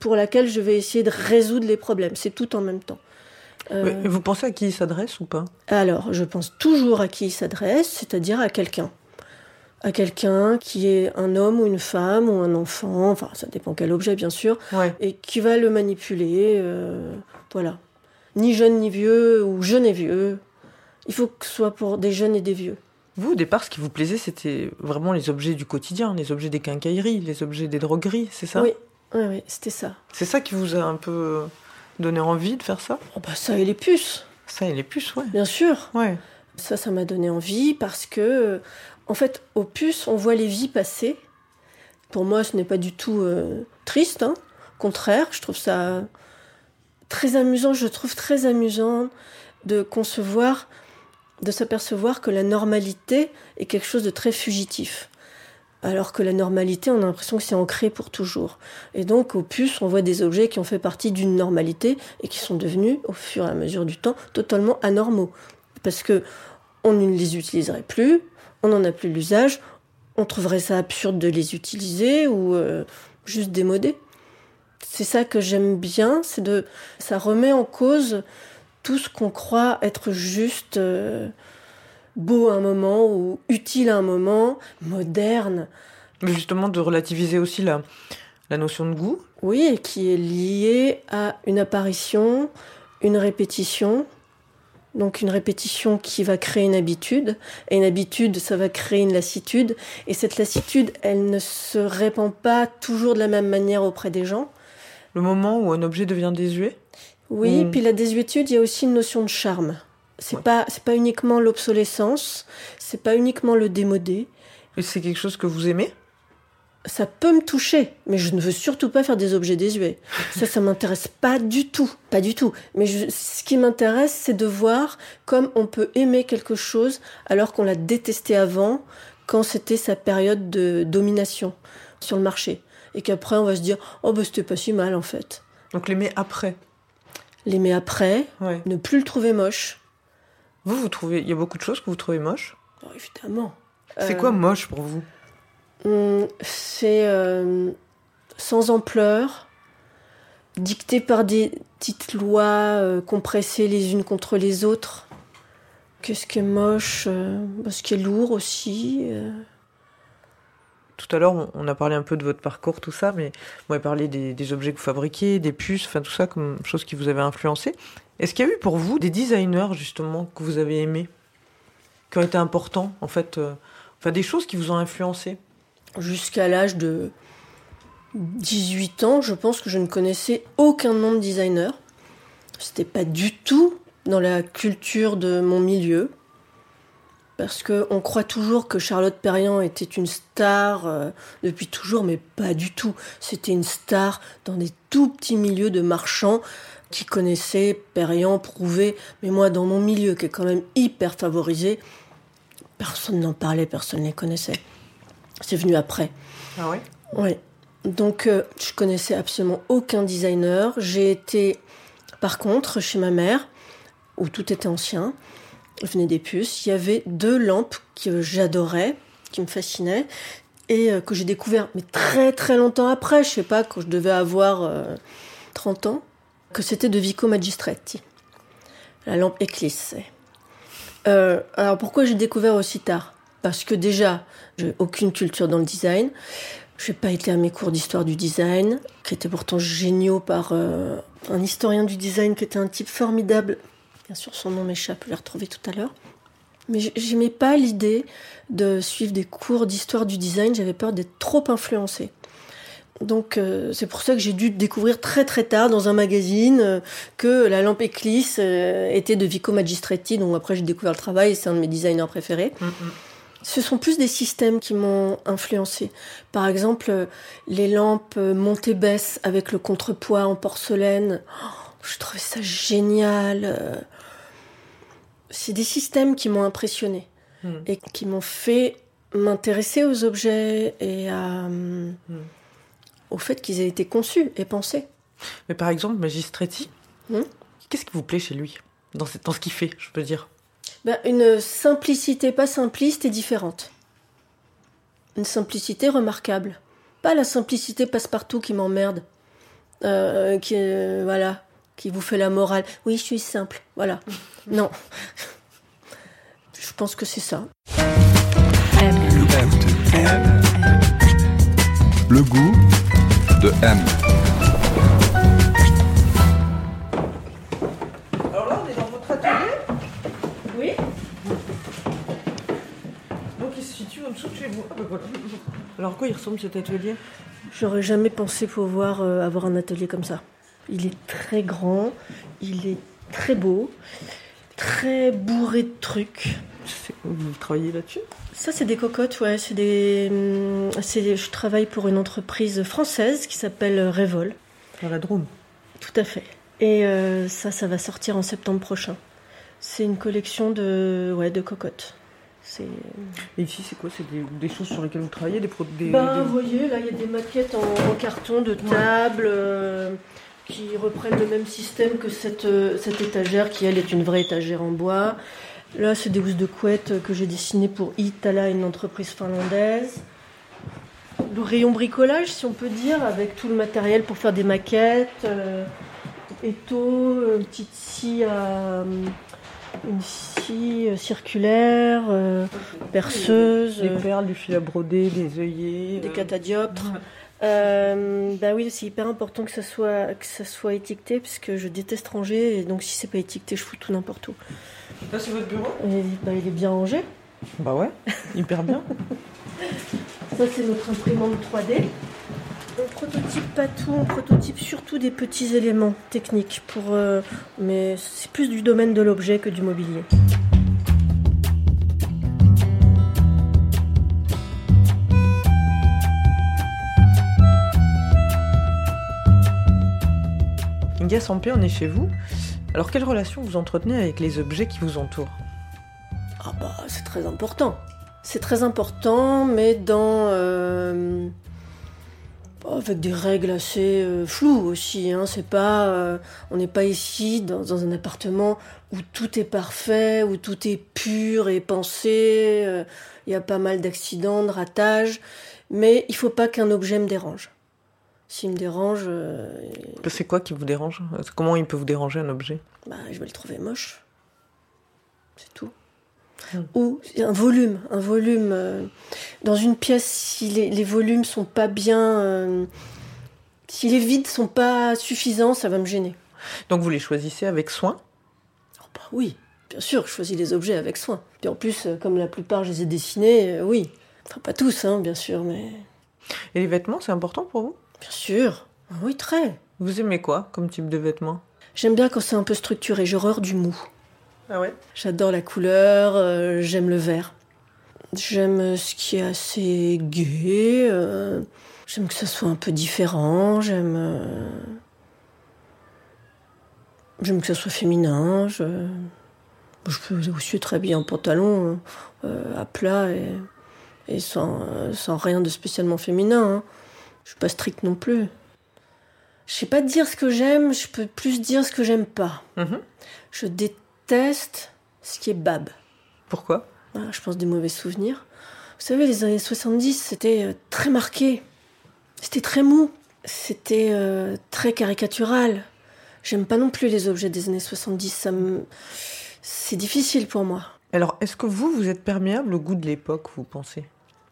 pour laquelle je vais essayer de résoudre les problèmes. C'est tout en même temps. Euh, Vous pensez à qui il s'adresse ou pas? alors, je pense toujours à qui il s'adresse, c'est-à-dire à quelqu'un. À quelqu'un qui est un homme ou une femme ou un enfant, enfin ça dépend quel objet bien sûr, Ouais. et qui va le manipuler, euh, voilà. Ni jeune ni vieux, ou jeune et vieux. Il faut que ce soit pour des jeunes et des vieux. Vous, au départ, ce qui vous plaisait, c'était vraiment les objets du quotidien, les objets des quincailleries, les objets des drogueries, c'est ça? Oui, oui, oui, c'était ça. C'est ça qui vous a un peu donné envie de faire ça? Oh bah ça et les puces, Ça et les puces, ouais. bien sûr. Ouais. Ça, ça m'a donné envie parce que, euh, en fait, aux puces, on voit les vies passer. Pour moi, ce n'est pas du tout euh, triste. Hein. Au contraire, je trouve ça très amusant. Je trouve très amusant de concevoir, de s'apercevoir que la normalité est quelque chose de très fugitif. Alors que la normalité, on a l'impression que c'est ancré pour toujours. Et donc, aux puces, on voit des objets qui ont fait partie d'une normalité et qui sont devenus, au fur et à mesure du temps, totalement anormaux. Parce que on ne les utiliserait plus, on n'en a plus l'usage, on trouverait ça absurde de les utiliser ou euh, juste démodé. C'est ça que j'aime bien, c'est de, ça remet en cause tout ce qu'on croit être juste euh, beau à un moment ou utile à un moment, moderne. Mais justement, de relativiser aussi la, la notion de goût. Oui, et qui est lié à une apparition, une répétition. Donc une répétition qui va créer une habitude, et une habitude, ça va créer une lassitude, et cette lassitude, elle ne se répand pas toujours de la même manière auprès des gens. Le moment où un objet devient désuet? Oui, puis la désuétude, il y a aussi une notion de charme. C'est Ouais. pas c'est pas uniquement l'obsolescence, c'est pas uniquement le démodé. Et c'est quelque chose que vous aimez? Ça peut me toucher, mais je ne veux surtout pas faire des objets désuets. Ça, ça m'intéresse pas du tout, pas du tout. Mais je- ce qui m'intéresse, c'est de voir comme on peut aimer quelque chose alors qu'on l'a détesté avant, quand c'était sa période de domination sur le marché, et qu'après on va se dire oh bah c'était pas si mal en fait. Donc l'aimer après. L'aimer après, Ouais. ne plus le trouver moche. Vous, vous trouvez, il y a beaucoup de choses que vous trouvez moches? Oh, évidemment. C'est Euh, quoi moche pour vous? C'est euh, sans ampleur, dicté par des petites lois euh, compressées les unes contre les autres. Qu'est-ce qui est moche euh, Ce qui est lourd aussi. euh. Tout à l'heure, on- on a parlé un peu de votre parcours, tout ça, mais vous m'avez parlé des, des objets que vous fabriquez, des puces, enfin tout ça comme choses qui vous avez influencé. Est-ce qu'il y a eu pour vous des designers justement que vous avez aimés, qui ont été importants en fait, enfin des choses qui vous ont influencé? Jusqu'à l'âge de 18 ans, je pense que je ne connaissais aucun nom de designer. C'était pas du tout dans la culture de mon milieu. Parce qu'on croit toujours que Charlotte Perriand était une star euh, depuis toujours, mais pas du tout. C'était une star dans des tout petits milieux de marchands qui connaissaient Perriand, Prouvé. Mais moi, dans mon milieu, qui est quand même hyper favorisé, personne n'en parlait, personne ne les connaissait. C'est venu après. Ah ouais? Oui. Donc, euh, je connaissais absolument aucun designer. J'ai été, par contre, chez ma mère, où tout était ancien. Je venais des puces. Il y avait deux lampes que j'adorais, qui me fascinaient, et euh, que j'ai découvert, mais très très longtemps après, je sais pas, quand je devais avoir euh, 30 ans, que c'était de Vico Magistretti. La lampe Eclisse. Euh, alors pourquoi j'ai découvert aussi tard? Parce que déjà, j'ai aucune culture dans le design. Je n'ai pas été à mes cours d'histoire du design, qui étaient pourtant géniaux par euh, un historien du design qui était un type formidable. Bien sûr, son nom m'échappe, je l'ai retrouvé tout à l'heure. Mais j'aimais pas l'idée de suivre des cours d'histoire du design, j'avais peur d'être trop influencée. Donc euh, c'est pour ça que j'ai dû découvrir très très tard dans un magazine euh, que la lampe Eclisse euh, était de Vico Magistretti, dont après j'ai découvert le travail, c'est un de mes designers préférés. Ce sont plus des systèmes qui m'ont influencé. Par exemple, euh, les lampes euh, montées-baisses avec le contrepoids en porcelaine. Oh, je trouvais ça génial. euh. C'est des systèmes qui m'ont impressionné Hmm. et qui m'ont fait m'intéresser aux objets et à, euh, au fait qu'ils aient été conçus et pensés. Mais par exemple, Magistretti, Hmm qu'est-ce qui vous plaît chez lui? Dans, ce- dans ce qu'il fait, je peux dire Ben, une simplicité pas simpliste et différente. Une simplicité remarquable. Pas la simplicité passe-partout qui m'emmerde. Euh, qui, euh, voilà, qui vous fait la morale. Oui, je suis simple. Voilà. non. Je pense que c'est ça. M. M. Le goût de M. chez. Alors quoi il ressemble cet atelier? J'aurais jamais pensé pouvoir euh, avoir un atelier comme ça. Il est très grand, il est très beau, très bourré de trucs. Vous travaillez là-dessus? Ça, c'est des cocottes, ouais. C'est des, hum, c'est- je travaille pour une entreprise française qui s'appelle Revol. Dans la Drôme. Tout à fait. Et euh, ça, ça va sortir en septembre prochain. C'est une collection de, ouais, de cocottes. Et ici, c'est quoi? C'est des, des choses sur lesquelles vous travaillez des, Ben, des- vous voyez, là, il y a des maquettes en, en carton de table euh, qui reprennent le même système que cette, euh, cette étagère qui, elle, est une vraie étagère en bois. Là, c'est des housses de couette que j'ai dessinées pour Itala, une entreprise finlandaise. Le rayon bricolage, si on peut dire, avec tout le matériel pour faire des maquettes. Euh, étau, une petite scie, à, une scie euh, circulaire, euh, perceuse. des perles, du fil à broder, des œillets. des euh, catadioptres. Euh, bah oui, c'est hyper important que ça soit que ça soit étiqueté parce que je déteste ranger et donc si c'est pas étiqueté, je fous tout n'importe où. Ça, c'est votre bureau? Et, bah, il est bien rangé. Bah ouais, hyper bien. Ça c'est notre imprimante 3D. On prototype pas tout, on prototype surtout des petits éléments techniques, pour, euh, mais c'est plus du domaine de l'objet que du mobilier. Inga Sampé, on est chez vous. Alors, quelle relation vous entretenez avec les objets qui vous entourent? Ah bah c'est très important. C'est très important, mais dans euh, avec des règles assez euh, floues aussi. Hein. C'est pas, euh, on n'est pas ici dans, dans un appartement où tout est parfait, où tout est pur et pensé. euh, Il y a pas mal d'accidents, de ratages, mais il faut pas qu'un objet me dérange. S'il me dérange, C'est quoi qui vous dérange? Comment il peut vous déranger un objet? Bah, je vais le trouver moche. C'est tout. Hmm. Ou un volume, un volume. Dans une pièce, si les, les volumes sont pas bien. euh, si les vides sont pas suffisants, ça va me gêner. Donc, vous les choisissez avec soin? Oh, bah oui, bien sûr, je choisis les objets avec soin. Puis en plus, euh, comme la plupart, je les ai dessinés, euh, oui. Enfin, pas tous, hein, bien sûr, mais. Et les vêtements, c'est important pour vous? Bien sûr. Ah Oui, très. Vous aimez quoi comme type de vêtements? J'aime bien quand c'est un peu structuré, j'ai horreur du mou. Ah ouais? J'adore la couleur, euh, j'aime le vert. J'aime ce qui est assez gai. euh, j'aime que ça soit un peu différent. J'aime. euh, j'aime que ça soit féminin. Je, je peux aussi être habillée en pantalon euh, à plat et, et sans, sans rien de spécialement féminin. hein. Je suis pas stricte non plus. Je sais pas dire ce que j'aime, je peux plus dire ce que j'aime pas. Mhm. Je déteste ce qui est bab. Pourquoi? Voilà, je pense des mauvais souvenirs. Vous savez, les années 70, c'était euh, très marqué. C'était très mou. C'était euh, très caricatural. J'aime pas non plus les objets des années 70. Ça me... C'est difficile pour moi. Alors, est-ce que vous, vous êtes perméable au goût de l'époque, vous pensez?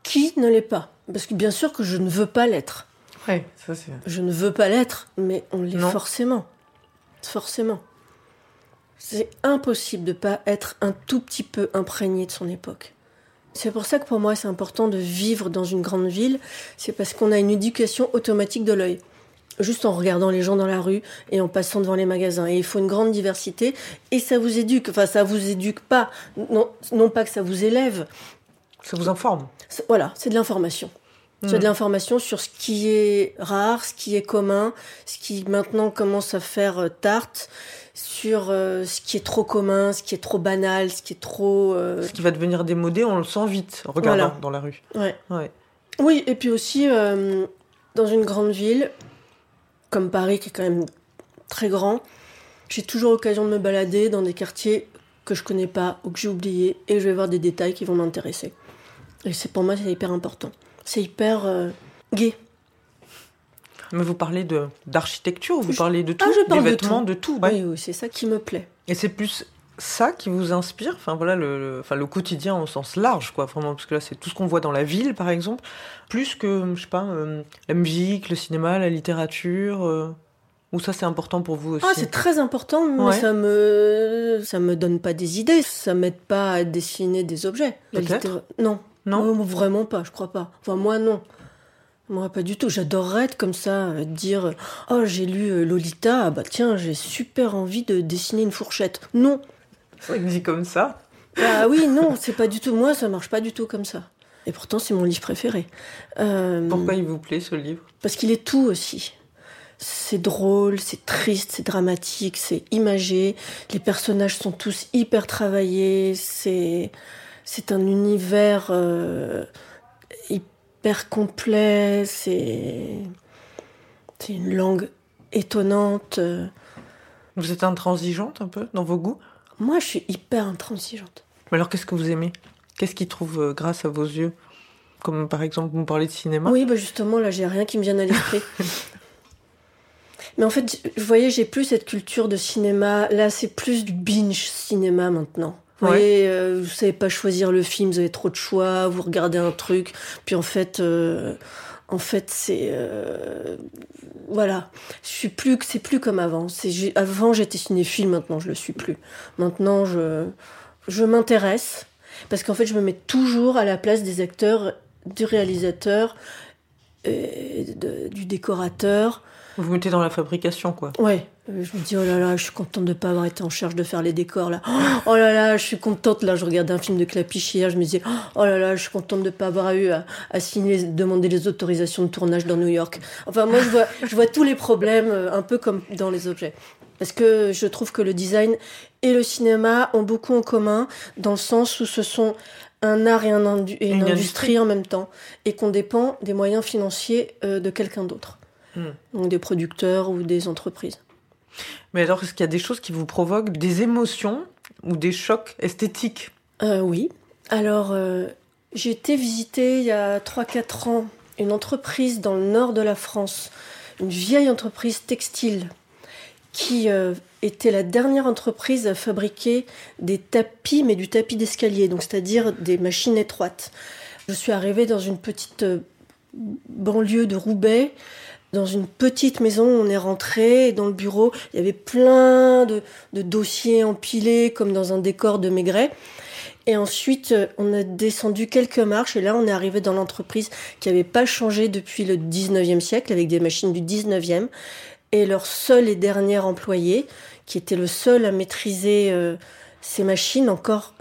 Qui ne l'est pas? Parce que bien sûr que je ne veux pas l'être. Ouais, ça c'est... Je ne veux pas l'être, mais on l'est forcément. Forcément. C'est impossible de pas être un tout petit peu imprégné de son époque. C'est pour ça que pour moi c'est important de vivre dans une grande ville, c'est parce qu'on a une éducation automatique de l'œil. Juste en regardant les gens dans la rue et en passant devant les magasins. Et il faut une grande diversité et ça vous éduque. Enfin, ça vous éduque pas. Non, non pas que ça vous élève, Ça vous informe Voilà, c'est de l'information. Mm. de l'information sur ce qui est rare, ce qui est commun, ce qui maintenant commence à faire euh, tarte, sur euh, ce qui est trop commun, ce qui est trop banal, ce qui est trop... euh, Ce qui va devenir démodé, on le sent vite en regardant Voilà. dans la rue. Ouais. Ouais. Oui, et puis aussi, euh, dans une grande ville, comme Paris, qui est quand même très grand, j'ai toujours l'occasion de me balader dans des quartiers que je connais pas ou que j'ai oubliés, et je vais voir des détails qui vont m'intéresser. Et c'est pour moi, c'est hyper important. C'est hyper euh, gai. Mais vous parlez de d'architecture, ou vous Je- parlez de tout, Ah, je parle des de vêtements, tout. de tout. ouais. Oui, oui, c'est ça qui me plaît. Et c'est plus ça qui vous inspire, enfin voilà, le, le- enfin, le quotidien au sens large, quoi, vraiment, parce que là, c'est tout ce qu'on voit dans la ville, par exemple, plus que, je sais pas, euh, la musique, le cinéma, la littérature, euh, ou ça, c'est important pour vous aussi Ah, c'est très important, mais Ouais. ça me ça me donne pas des idées, ça m'aide pas à dessiner des objets. Peut-être. Non, Non Non, vraiment pas, je crois pas. Enfin, moi, non. Moi, pas du tout. J'adorerais être comme ça, euh, dire Oh, j'ai lu euh, Lolita, ah bah tiens, j'ai super envie de dessiner une fourchette. Non. Ça dit comme ça. Bah oui, non, c'est pas du tout. Moi, ça marche pas du tout comme ça. Et pourtant, c'est mon livre préféré. Euh, Pourquoi il vous plaît, ce livre? Parce qu'il est tout aussi. C'est drôle, c'est triste, c'est dramatique, c'est imagé. Les personnages sont tous hyper travaillés. C'est c'est un univers euh, hyper complet. C'est une langue étonnante. Vous êtes intransigeante un peu dans vos goûts? Moi, je suis hyper intransigeante. Mais alors, qu'est-ce que vous aimez? Qu'est-ce qui trouve euh, grâce à vos yeux? Comme par exemple, vous me parlez de cinéma. Oui, bah justement, là, j'ai rien qui me vienne à l'esprit. Mais en fait, vous voyez, j'ai plus cette culture de cinéma. Là, c'est plus du binge cinéma maintenant. Vous Ouais. voyez, euh, vous savez pas choisir le film, vous avez trop de choix, vous regardez un truc, puis en fait, euh, en fait, c'est euh, voilà. Je suis plus, c'est plus comme avant. Avant, j'étais cinéphile, maintenant, je le suis plus. Maintenant, je m'intéresse parce qu'en fait, je me mets toujours à la place des acteurs, du réalisateur du décorateur. Vous vous mettez dans la fabrication, quoi. Ouais, euh, je me dis, oh là là, je suis contente de ne pas avoir été en charge de faire les décors, là. Oh là là, je suis contente, là, je regardais un film de Clapiche hier, je me disais, oh là là, je suis contente de ne pas avoir eu à, à signer, demander les autorisations de tournage dans New York. Enfin, moi, je vois, je vois tous les problèmes, euh, un peu comme dans les objets. Parce que je trouve que le design et le cinéma ont beaucoup en commun, dans le sens où ce sont un art et, un indu- et une, Une industrie, industrie. en même temps, et qu'on dépend des moyens financiers euh, de quelqu'un d'autre. Hmm. Donc des producteurs ou des entreprises. Mais alors, est-ce qu'il y a des choses qui vous provoquent des émotions ou des chocs esthétiques? Euh, oui. Alors, euh, j'ai été visiter il y a 3-4 ans une entreprise dans le nord de la France, une vieille entreprise textile qui euh, était la dernière entreprise à fabriquer des tapis, mais du tapis d'escalier, donc c'est-à-dire des machines étroites. Je suis arrivée dans une petite banlieue de Roubaix, dans une petite maison, on est rentré, dans le bureau, il y avait plein de, de dossiers empilés comme dans un décor de Maigret. Et ensuite, euh, on a descendu quelques marches et là, on est arrivé dans l'entreprise qui n'avait pas changé depuis le 19e siècle avec des machines du 19e. Et leur seul et dernier employé, qui était le seul à maîtriser euh, ces machines, encore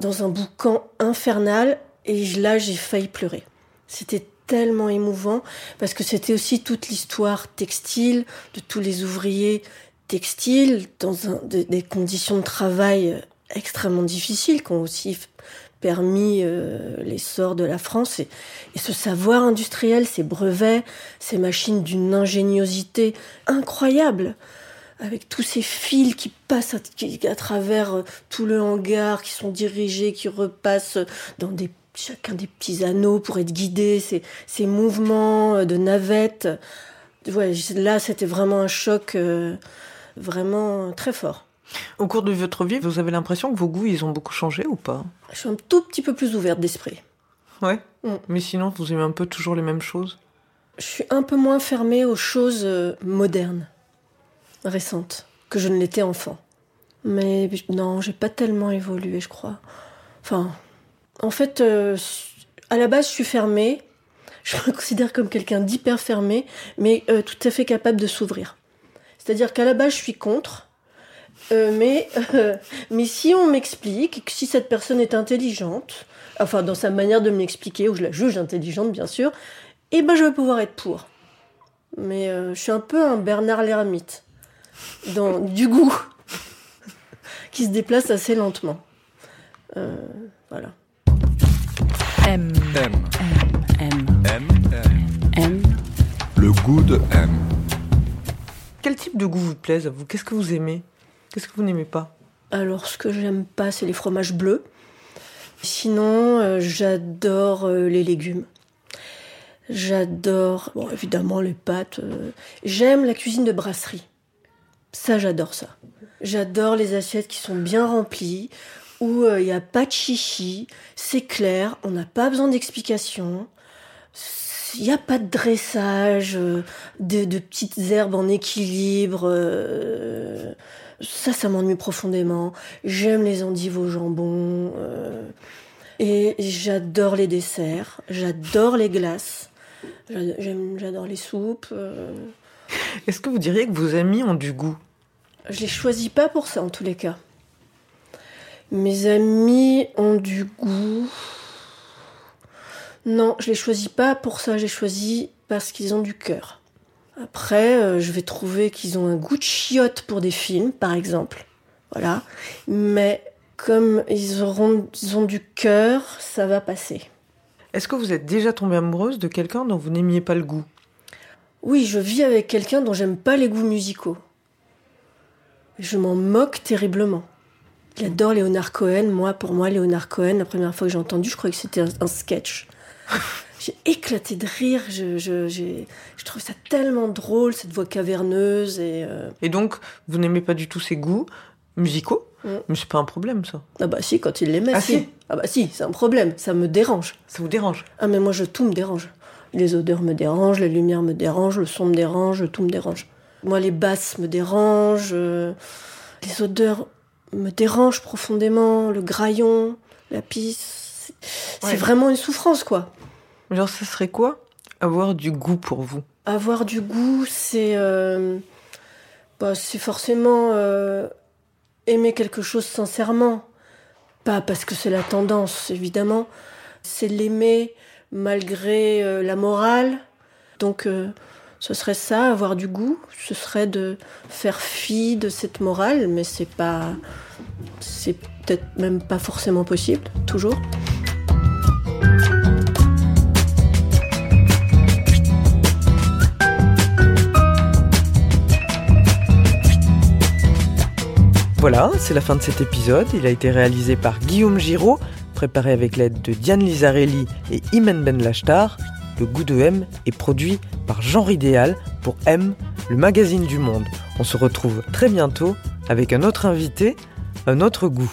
dans un boucan infernal. Et là, j'ai failli pleurer. C'était tellement émouvant parce que c'était aussi toute l'histoire textile de tous les ouvriers textiles dans des conditions de travail euh, extrêmement difficiles qui ont aussi permis euh, l'essor de la France. Et, ce savoir industriel, ces brevets, ces machines d'une ingéniosité incroyable avec tous ces fils qui passent à, qui- à travers euh, tout le hangar, qui sont dirigés, qui repassent dans des, chacun des petits anneaux pour être guidés, ces, ces mouvements euh, de navettes. Ouais, là, c'était vraiment un choc euh, vraiment très fort. Au cours de votre vie, vous avez l'impression que vos goûts, ils ont beaucoup changé ou pas? Je suis un tout petit peu plus ouverte d'esprit. Ouais. Mm. Mais sinon, vous aimez un peu toujours les mêmes choses? Je suis un peu moins fermée aux choses euh, modernes, récentes, que je ne l'étais enfant. Mais non, j'ai pas tellement évolué, je crois. Enfin, en fait, euh, à la base, je suis fermée. Je me considère comme quelqu'un d'hyper fermé, mais euh, tout à fait capable de s'ouvrir. C'est-à-dire qu'à la base, je suis contre. euh, mais, mais si on m'explique, que si cette personne est intelligente, enfin dans sa manière de me l'expliquer, ou je la juge intelligente bien sûr, eh ben je vais pouvoir être pour. Mais je suis un peu un Bernard l'ermite, dans du goût, qui se déplace assez lentement. Voilà. M. M. M. M. M. M. Le goût de M. Quel type de goût vous plaise à vous? Qu'est-ce que vous aimez? Qu'est-ce que vous n'aimez pas? Alors, ce que j'aime pas, c'est les fromages bleus. Sinon, euh, j'adore euh, les légumes. J'adore, bon, évidemment, les pâtes. euh, J'aime la cuisine de brasserie. Ça, j'adore ça. J'adore les assiettes qui sont bien remplies, où euh, il n'y a pas de chichi, c'est clair, on n'a pas besoin d'explications. Il n'y a pas de dressage, euh, de, de petites herbes en équilibre. euh, ça, ça m'ennuie profondément. J'aime les endives au jambon. euh, et j'adore les desserts. J'adore les glaces. J'adore les soupes. euh. Est-ce que vous diriez que vos amis ont du goût? Je les choisis pas pour ça, en tous les cas. Mes amis ont du goût. Non, je les choisis pas pour ça. J'ai choisi parce qu'ils ont du cœur. Après, euh, je vais trouver qu'ils ont un goût de chiotte pour des films, par exemple. Voilà. Mais comme ils, auront, ils ont du cœur, ça va passer. Est-ce que vous êtes déjà tombée amoureuse de quelqu'un dont vous n'aimiez pas le goût? Oui, je vis avec quelqu'un dont j'aime pas les goûts musicaux. Je m'en moque terriblement. Il adore Léonard Cohen. Moi, pour moi, Léonard Cohen, la première fois que j'ai entendu, je croyais que c'était un, sketch. J'ai éclaté de rire. Je, je, j'ai- je trouve ça tellement drôle, cette voix caverneuse. Et, euh, Et donc, vous n'aimez pas du tout ses goûts musicaux? Mm. Mais c'est pas un problème, ça. Ah bah si, quand il l'aimait, Ah si. si Ah bah si, c'est un problème. Ça me dérange. Ça vous dérange? Ah mais moi, je, tout me dérange. Les odeurs me dérangent, les lumières me dérangent, le son me dérange, tout me dérange. Moi, les basses me dérangent, euh, les odeurs me dérangent profondément, le graillon, la pisse. C'est Ouais. vraiment une souffrance, quoi. Genre, ça serait quoi Avoir du goût pour vous? Avoir du goût, c'est euh, bah, c'est forcément euh, aimer quelque chose sincèrement. Pas parce que c'est la tendance, évidemment. C'est l'aimer malgré euh, la morale. Donc, ce serait ça, avoir du goût. Ce serait de faire fi de cette morale, mais c'est pas. C'est peut-être même pas forcément possible, toujours. Voilà, c'est la fin de cet épisode. Il a été réalisé par Guillaume Giraud, préparé avec l'aide de Diane Lizarelli et Imen Ben Lachtar. Le goût de M est produit par Genre Idéal pour M, le magazine du monde. On se retrouve très bientôt avec un autre invité, un autre goût.